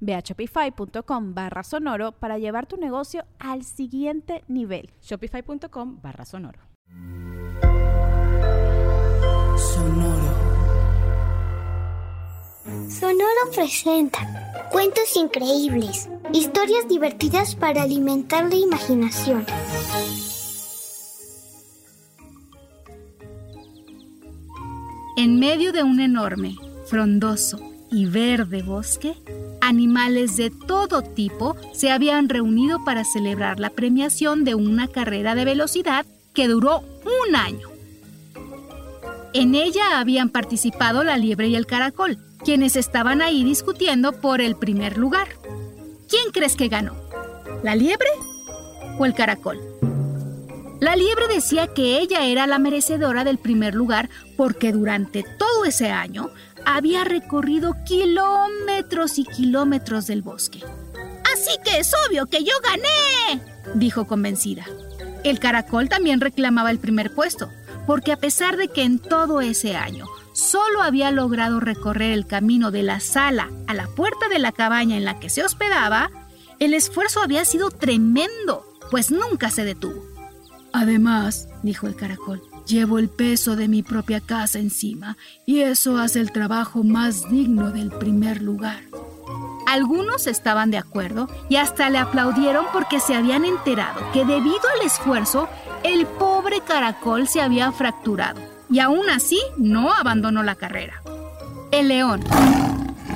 Ve a shopify.com barra sonoro para llevar tu negocio al siguiente nivel. Shopify.com barra sonoro. Sonoro. Sonoro presenta cuentos increíbles, historias divertidas para alimentar la imaginación. En medio de un enorme, frondoso y verde bosque, animales de todo tipo se habían reunido para celebrar la premiación de una carrera de velocidad que duró un año. En ella habían participado la liebre y el caracol, quienes estaban ahí discutiendo por el primer lugar. ¿Quién crees que ganó? ¿La liebre o el caracol? La liebre decía que ella era la merecedora del primer lugar porque durante todo ese año había recorrido kilómetros y kilómetros del bosque. Así que es obvio que yo gané, dijo convencida. El caracol también reclamaba el primer puesto, porque a pesar de que en todo ese año solo había logrado recorrer el camino de la sala a la puerta de la cabaña en la que se hospedaba, el esfuerzo había sido tremendo, pues nunca se detuvo. Además, dijo el caracol, Llevo el peso de mi propia casa encima y eso hace el trabajo más digno del primer lugar. Algunos estaban de acuerdo y hasta le aplaudieron porque se habían enterado que debido al esfuerzo el pobre caracol se había fracturado y aún así no abandonó la carrera. El león,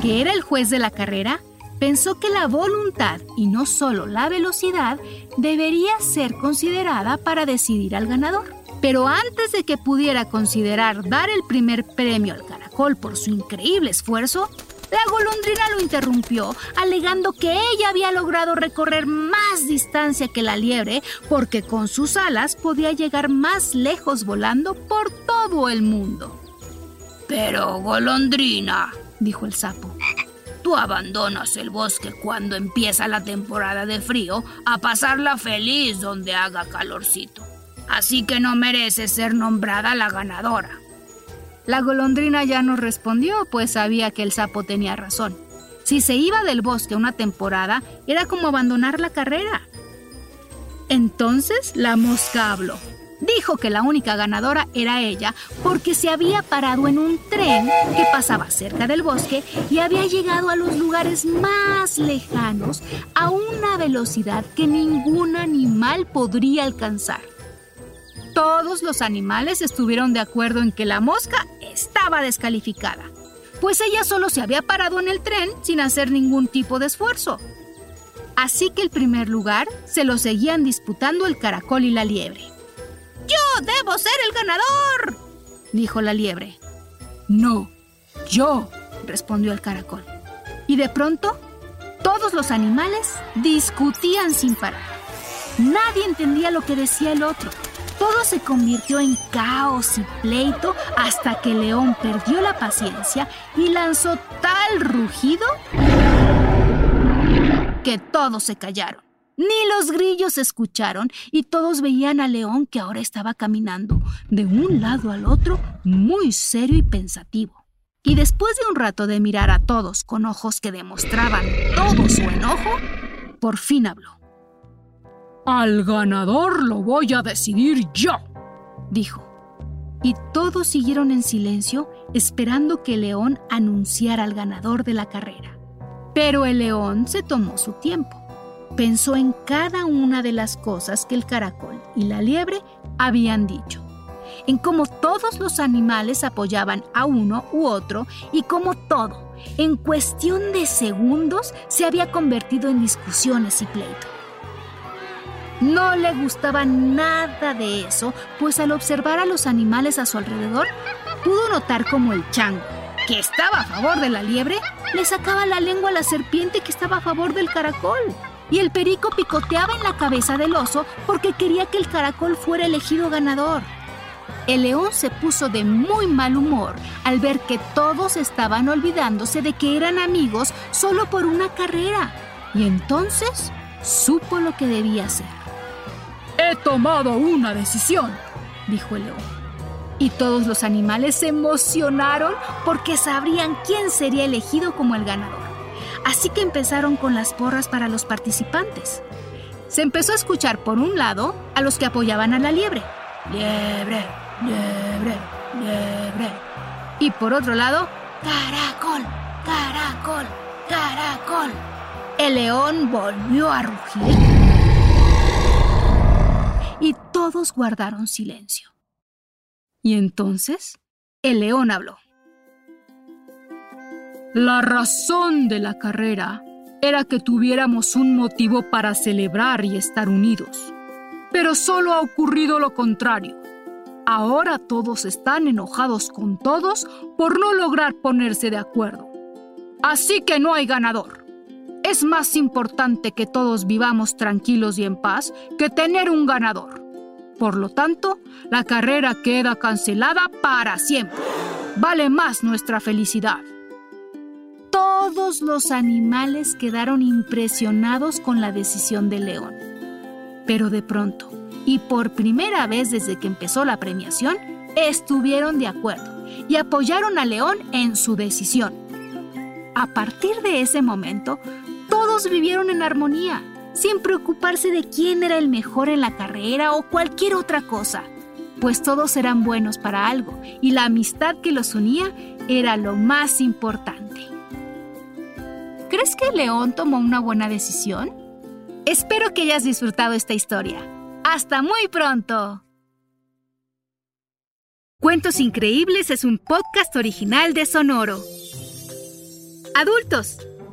que era el juez de la carrera, pensó que la voluntad y no solo la velocidad debería ser considerada para decidir al ganador. Pero antes de que pudiera considerar dar el primer premio al caracol por su increíble esfuerzo, la golondrina lo interrumpió, alegando que ella había logrado recorrer más distancia que la liebre porque con sus alas podía llegar más lejos volando por todo el mundo. Pero, golondrina, dijo el sapo, tú abandonas el bosque cuando empieza la temporada de frío a pasarla feliz donde haga calorcito así que no merece ser nombrada la ganadora. La golondrina ya no respondió, pues sabía que el sapo tenía razón. Si se iba del bosque una temporada, era como abandonar la carrera. Entonces la mosca habló. Dijo que la única ganadora era ella porque se había parado en un tren que pasaba cerca del bosque y había llegado a los lugares más lejanos a una velocidad que ningún animal podría alcanzar. Todos los animales estuvieron de acuerdo en que la mosca estaba descalificada, pues ella solo se había parado en el tren sin hacer ningún tipo de esfuerzo. Así que el primer lugar se lo seguían disputando el caracol y la liebre. ¡Yo debo ser el ganador! dijo la liebre. No, yo, respondió el caracol. Y de pronto, todos los animales discutían sin parar. Nadie entendía lo que decía el otro. Todo se convirtió en caos y pleito hasta que León perdió la paciencia y lanzó tal rugido que todos se callaron. Ni los grillos escucharon y todos veían a León que ahora estaba caminando de un lado al otro muy serio y pensativo. Y después de un rato de mirar a todos con ojos que demostraban todo su enojo, por fin habló. Al ganador lo voy a decidir yo, dijo. Y todos siguieron en silencio esperando que el león anunciara al ganador de la carrera. Pero el león se tomó su tiempo. Pensó en cada una de las cosas que el caracol y la liebre habían dicho. en cómo todos los animales apoyaban a uno u otro y cómo todo, en cuestión de segundos, se había convertido en discusiones y pleito. No le gustaba nada de eso, pues al observar a los animales a su alrededor, pudo notar como el chango, que estaba a favor de la liebre, le sacaba la lengua a la serpiente que estaba a favor del caracol. Y el perico picoteaba en la cabeza del oso porque quería que el caracol fuera elegido ganador. El león se puso de muy mal humor al ver que todos estaban olvidándose de que eran amigos solo por una carrera. Y entonces supo lo que debía hacer. He tomado una decisión, dijo el león. Y todos los animales se emocionaron porque sabrían quién sería elegido como el ganador. Así que empezaron con las porras para los participantes. Se empezó a escuchar por un lado a los que apoyaban a la liebre. Liebre, liebre, liebre. Y por otro lado, caracol, caracol, caracol. El león volvió a rugir y todos guardaron silencio. Y entonces el león habló. La razón de la carrera era que tuviéramos un motivo para celebrar y estar unidos. Pero solo ha ocurrido lo contrario. Ahora todos están enojados con todos por no lograr ponerse de acuerdo. Así que no hay ganador. Es más importante que todos vivamos tranquilos y en paz que tener un ganador. Por lo tanto, la carrera queda cancelada para siempre. Vale más nuestra felicidad. Todos los animales quedaron impresionados con la decisión del león. Pero de pronto, y por primera vez desde que empezó la premiación, estuvieron de acuerdo y apoyaron a León en su decisión. A partir de ese momento, todos vivieron en armonía, sin preocuparse de quién era el mejor en la carrera o cualquier otra cosa, pues todos eran buenos para algo y la amistad que los unía era lo más importante. ¿Crees que León tomó una buena decisión? Espero que hayas disfrutado esta historia. ¡Hasta muy pronto! Cuentos Increíbles es un podcast original de Sonoro. Adultos,